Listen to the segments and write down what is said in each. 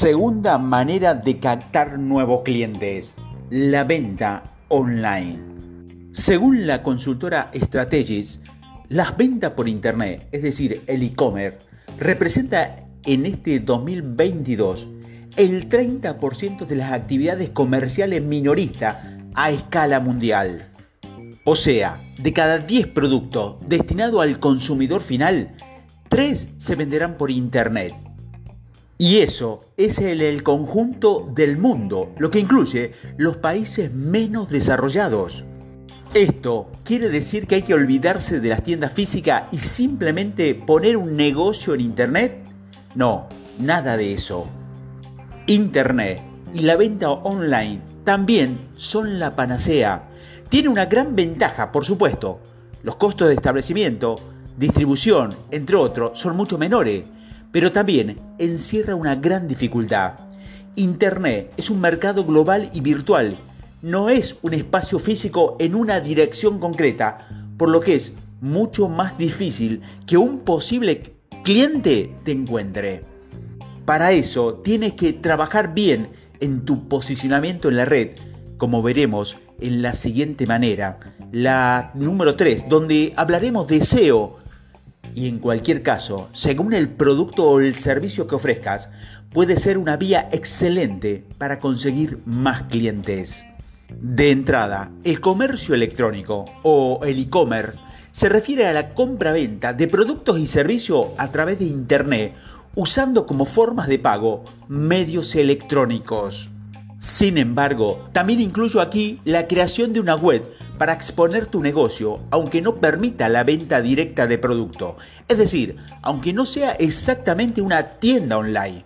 Segunda manera de captar nuevos clientes, la venta online. Según la consultora Strategis, las ventas por Internet, es decir, el e-commerce, representa en este 2022 el 30% de las actividades comerciales minoristas a escala mundial. O sea, de cada 10 productos destinados al consumidor final, 3 se venderán por Internet. Y eso es el, conjunto del mundo, lo que incluye los países menos desarrollados. Esto quiere decir que hay que olvidarse de las tiendas físicas y simplemente poner un negocio en Internet. No, nada de eso. Internet y la venta online también son la panacea. Tiene una gran ventaja, por supuesto. Los costos de establecimiento, distribución, entre otros, son mucho menores, pero también encierra una gran dificultad. Internet es un mercado global y virtual. No es un espacio físico en una dirección concreta, por lo que es mucho más difícil que un posible cliente te encuentre. Para eso tienes que trabajar bien en tu posicionamiento en la red, como veremos en la siguiente manera, la número 3, donde hablaremos de SEO. Y en cualquier caso, según el producto o el servicio que ofrezcas, puede ser una vía excelente para conseguir más clientes. De entrada, el comercio electrónico o el e-commerce se refiere a la compra-venta de productos y servicios a través de Internet usando como formas de pago medios electrónicos. Sin embargo, también incluyo aquí la creación de una web para exponer tu negocio, aunque no permita la venta directa de producto. Es decir, aunque no sea exactamente una tienda online.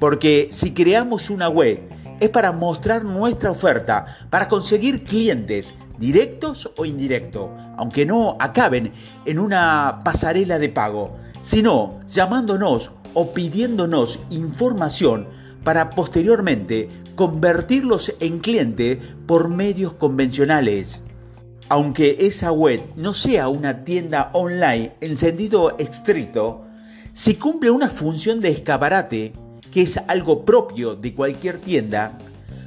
Porque si creamos una web, es para mostrar nuestra oferta, para conseguir clientes directos o indirectos, aunque no acaben en una pasarela de pago, sino llamándonos o pidiéndonos información para posteriormente convertirlos en cliente por medios convencionales. Aunque esa web no sea una tienda online en sentido estricto, si cumple una función de escaparate, que es algo propio de cualquier tienda,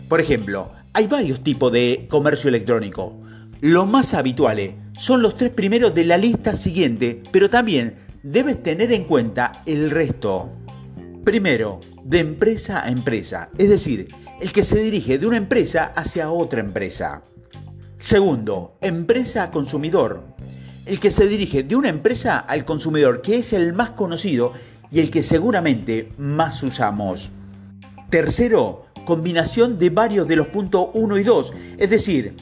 por ejemplo, hay varios tipos de comercio electrónico. Los más habituales son los tres primeros de la lista siguiente, pero también debes tener en cuenta el resto. Primero, de empresa a empresa, es decir, el que se dirige de una empresa hacia otra empresa. Segundo, empresa consumidor, el que se dirige de una empresa al consumidor, que es el más conocido y el que seguramente más usamos. Tercero, combinación de varios de los puntos 1 y 2, es decir,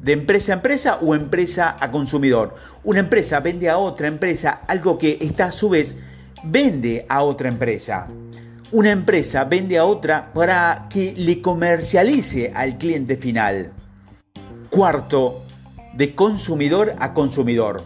de empresa a empresa o empresa a consumidor. Una empresa vende a otra empresa algo que está a su vez vende a otra empresa. Una empresa vende a otra para que le comercialice al cliente final. Cuarto, de consumidor a consumidor.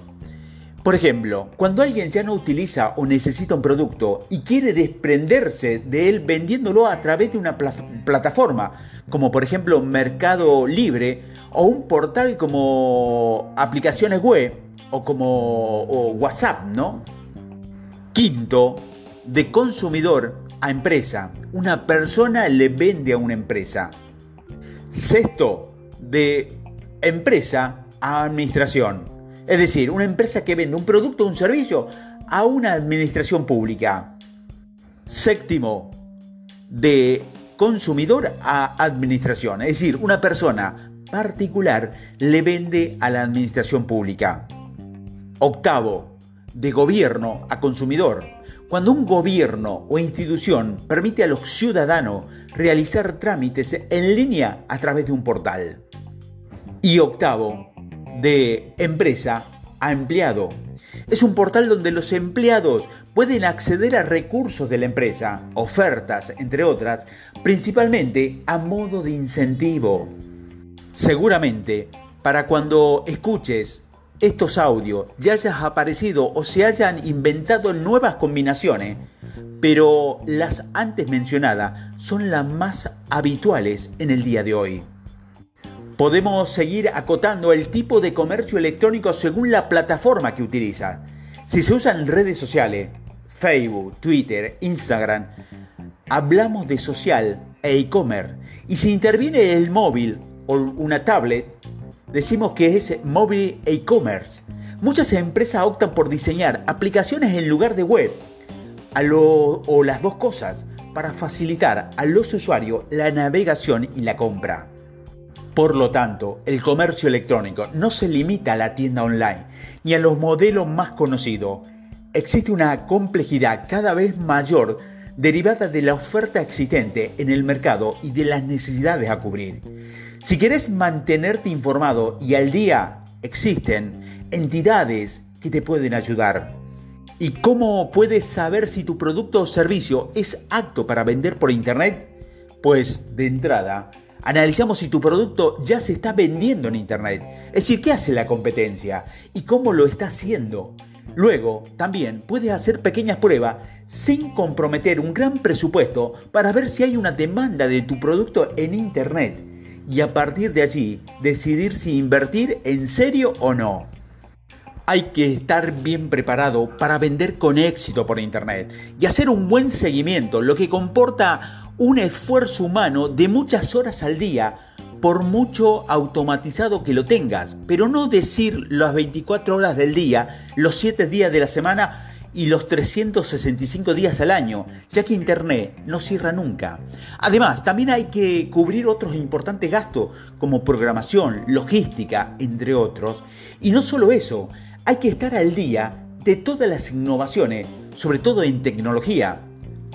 Por ejemplo, cuando alguien ya no utiliza o necesita un producto y quiere desprenderse de él vendiéndolo a través de una plataforma, como por ejemplo Mercado Libre o un portal como aplicaciones web o como WhatsApp, ¿no? Quinto, de consumidor a empresa. Una persona le vende a una empresa. Sexto, de empresa a administración. Es decir, una empresa que vende un producto o un servicio a una administración pública. Séptimo, de consumidor a administración. Es decir, una persona particular le vende a la administración pública. Octavo, de gobierno a consumidor. Cuando un gobierno o institución permite a los ciudadanos realizar trámites en línea a través de un portal. Y octavo, de empresa a empleado. Es un portal donde los empleados pueden acceder a recursos de la empresa, ofertas, entre otras, principalmente a modo de incentivo. Seguramente, para cuando escuches estos audios ya hayas aparecido o se hayan inventado nuevas combinaciones, pero las antes mencionadas son las más habituales en el día de hoy. Podemos seguir acotando el tipo de comercio electrónico según la plataforma que utiliza. Si se usan redes sociales, Facebook, Twitter, Instagram, hablamos de social e e-commerce. Y si interviene el móvil o una tablet, decimos que es móvil e-commerce. Muchas empresas optan por diseñar aplicaciones en lugar de web o las dos cosas para facilitar a los usuarios la navegación y la compra. Por lo tanto, el comercio electrónico no se limita a la tienda online ni a los modelos más conocidos. Existe una complejidad cada vez mayor derivada de la oferta existente en el mercado y de las necesidades a cubrir. Si quieres mantenerte informado y al día, existen entidades que te pueden ayudar. ¿Y cómo puedes saber si tu producto o servicio es apto para vender por Internet? Pues de entrada, Analizamos si tu producto ya se está vendiendo en Internet, es decir, qué hace la competencia y cómo lo está haciendo. Luego, también puedes hacer pequeñas pruebas sin comprometer un gran presupuesto para ver si hay una demanda de tu producto en Internet y a partir de allí decidir si invertir en serio o no. Hay que estar bien preparado para vender con éxito por Internet y hacer un buen seguimiento, lo que comporta un esfuerzo humano de muchas horas al día, por mucho automatizado que lo tengas, pero no decir las 24 horas del día, los 7 días de la semana y los 365 días al año, ya que Internet no cierra nunca. Además, también hay que cubrir otros importantes gastos como programación, logística, entre otros. Y no solo eso, hay que estar al día de todas las innovaciones, sobre todo en tecnología,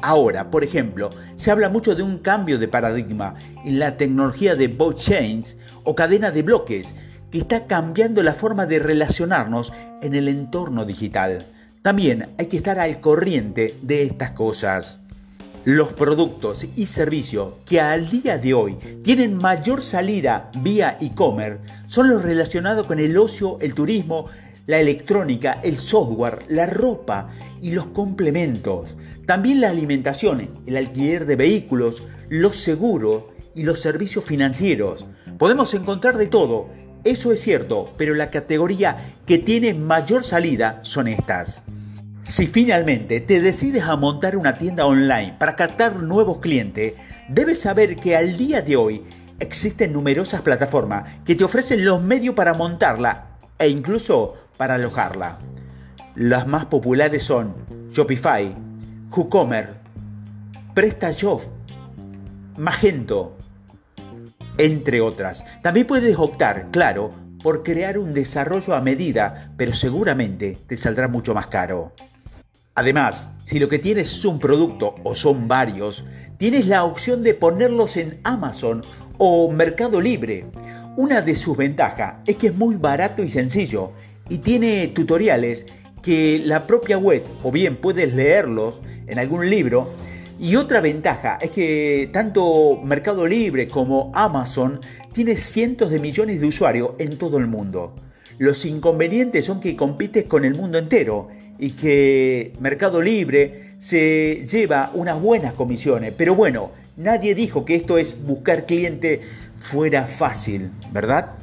Ahora, por ejemplo, se habla mucho de un cambio de paradigma en la tecnología de blockchains o cadena de bloques que está cambiando la forma de relacionarnos en el entorno digital. También hay que estar al corriente de estas cosas. Los productos y servicios que al día de hoy tienen mayor salida vía e-commerce son los relacionados con el ocio, el turismo, la electrónica, el software, la ropa y los complementos. También la alimentación, el alquiler de vehículos, los seguros y los servicios financieros. Podemos encontrar de todo, eso es cierto, pero la categoría que tiene mayor salida son estas. Si finalmente te decides a montar una tienda online para captar nuevos clientes, debes saber que al día de hoy existen numerosas plataformas que te ofrecen los medios para montarla e incluso para alojarla. Las más populares son Shopify, WooCommerce, PrestaShop, Magento, entre otras. También puedes optar, claro, por crear un desarrollo a medida, pero seguramente te saldrá mucho más caro. Además, si lo que tienes es un producto o son varios, tienes la opción de ponerlos en Amazon o Mercado Libre. Una de sus ventajas es que es muy barato y sencillo y tiene tutoriales que la propia web o bien puedes leerlos en algún libro. Y otra ventaja es que tanto Mercado Libre como Amazon tiene cientos de millones de usuarios en todo el mundo. Los inconvenientes son que compites con el mundo entero y que Mercado Libre se lleva unas buenas comisiones. Pero bueno, nadie dijo que esto es buscar cliente fuera fácil, ¿verdad?